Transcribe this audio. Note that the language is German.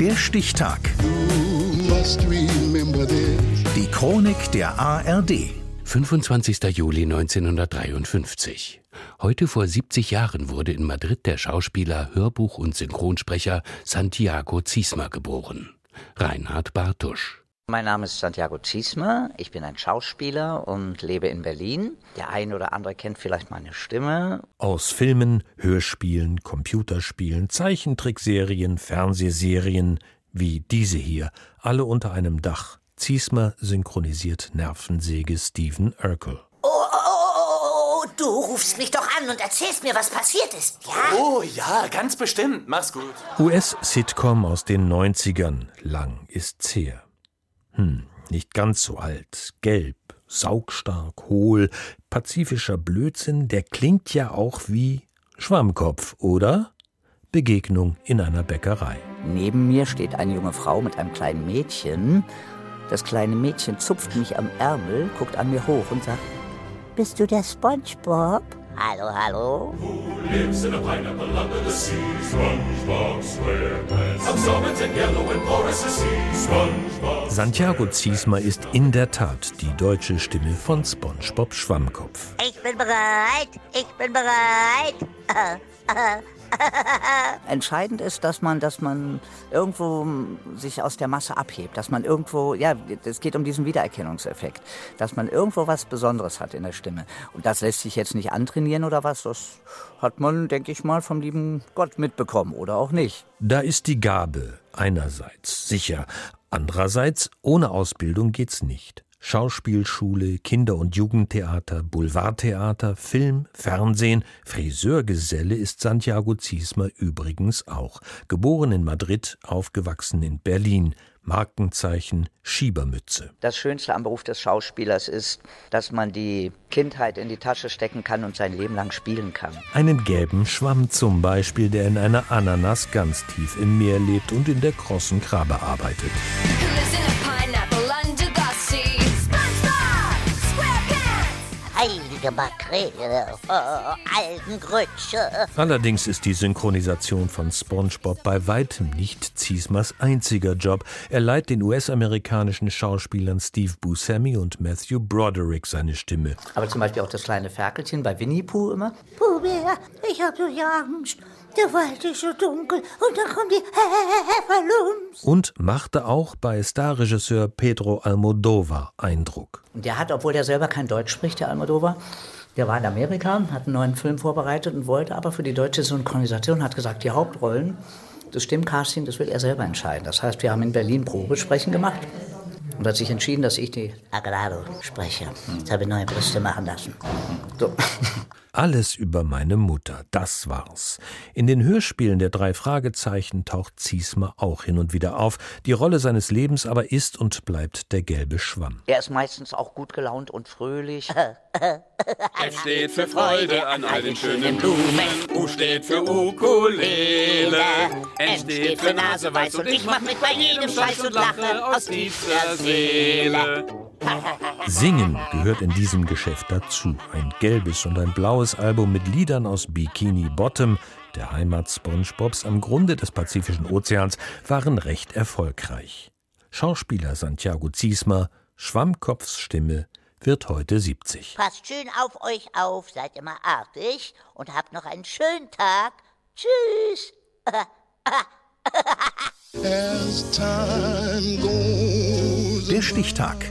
Der Stichtag. Die Chronik der ARD. 25. Juli 1953. Heute vor 70 Jahren wurde in Madrid der Schauspieler, Hörbuch- und Synchronsprecher Santiago Ziesmer geboren. Reinhard Bartusch. Mein Name ist Santiago Ziesmer, ich bin ein Schauspieler und lebe in Berlin. Der eine oder andere kennt vielleicht meine Stimme. Aus Filmen, Hörspielen, Computerspielen, Zeichentrickserien, Fernsehserien wie diese hier, alle unter einem Dach. Ziesmer synchronisiert Nervensäge Stephen Urkel. Oh, oh, oh, oh, du rufst mich doch an und erzählst mir, was passiert ist, ja? Oh ja, ganz bestimmt. Mach's gut. US-Sitcom aus den 90ern. Lang ist's her. Hm, nicht ganz so alt. Gelb, saugstark, hohl, pazifischer Blödsinn, der klingt ja auch wie Schwammkopf, oder? Begegnung in einer Bäckerei. Neben mir steht eine junge Frau mit einem kleinen Mädchen. Das kleine Mädchen zupft mich am Ärmel, guckt an mir hoch und sagt, Bist du der SpongeBob? Hallo, hallo. lives in a pineapple under the sea. SpongeBob SquarePants. Absorbent and yellow and porous as sea. SpongeBob. Santiago Ziesmer ist in der Tat die deutsche Stimme von SpongeBob Schwammkopf. Ich bin bereit, ich bin bereit. Entscheidend ist, dass man, dass man irgendwo sich aus der Masse abhebt, dass man irgendwo, ja, es geht um diesen Wiedererkennungseffekt, dass man irgendwo was Besonderes hat in der Stimme. Und das lässt sich jetzt nicht antrainieren oder was, das hat man, denke ich mal, vom lieben Gott mitbekommen oder auch nicht. Da ist die Gabe einerseits sicher, andererseits ohne Ausbildung geht's nicht. Schauspielschule, Kinder- und Jugendtheater, Boulevardtheater, Film, Fernsehen, Friseurgeselle ist Santiago Ziesmer übrigens auch. Geboren in Madrid, aufgewachsen in Berlin. Markenzeichen Schiebermütze. Das Schönste am Beruf des Schauspielers ist, dass man die Kindheit in die Tasche stecken kann und sein Leben lang spielen kann. Einen gelben Schwamm zum Beispiel, der in einer Ananas ganz tief im Meer lebt und in der krossen Krabbe arbeitet. Heilige Makrele, oh, Algengrütsche. Allerdings ist die Synchronisation von SpongeBob bei weitem nicht Ziesmers einziger Job. Er leiht den US-amerikanischen Schauspielern Steve Buscemi und Matthew Broderick seine Stimme. Aber zum Beispiel auch das kleine Ferkelchen bei Winnie Pooh immer. Puh-Bär, ich hab so Angst. Der Wald ist so dunkel und dann kommen die Heffalums. Und machte auch bei Starregisseur Pedro Almodovar Eindruck. Und der hat, obwohl der selber kein Deutsch spricht, der Almodovar, der war in Amerika, hat einen neuen Film vorbereitet und wollte aber für die deutsche Synchronisation, hat gesagt, die Hauptrollen, das Stimmcasting, das will er selber entscheiden. Das heißt, wir haben in Berlin Probesprechen gemacht und hat sich entschieden, dass ich die Agrado spreche. Jetzt habe ich neue Brüste machen lassen. So. Alles über meine Mutter, das war's. In den Hörspielen der drei Fragezeichen taucht Ziesmer auch hin und wieder auf. Die Rolle seines Lebens aber ist und bleibt der gelbe Schwamm. Er ist meistens auch gut gelaunt und fröhlich. F steht für Freude an all den schönen Blumen. U steht für Ukulele. N steht für Nase weiß und ich mach mit bei jedem Scheiß und lache aus tiefster Seele. Singen gehört in diesem Geschäft dazu. Ein gelbes und ein blaues Album mit Liedern aus Bikini Bottom, der Heimat SpongeBobs am Grunde des Pazifischen Ozeans, waren recht erfolgreich. Schauspieler Santiago Ziesmer, Schwammkopfs Stimme, wird heute 70. Passt schön auf euch auf, seid immer artig und habt noch einen schönen Tag. Tschüss. Der Stichtag.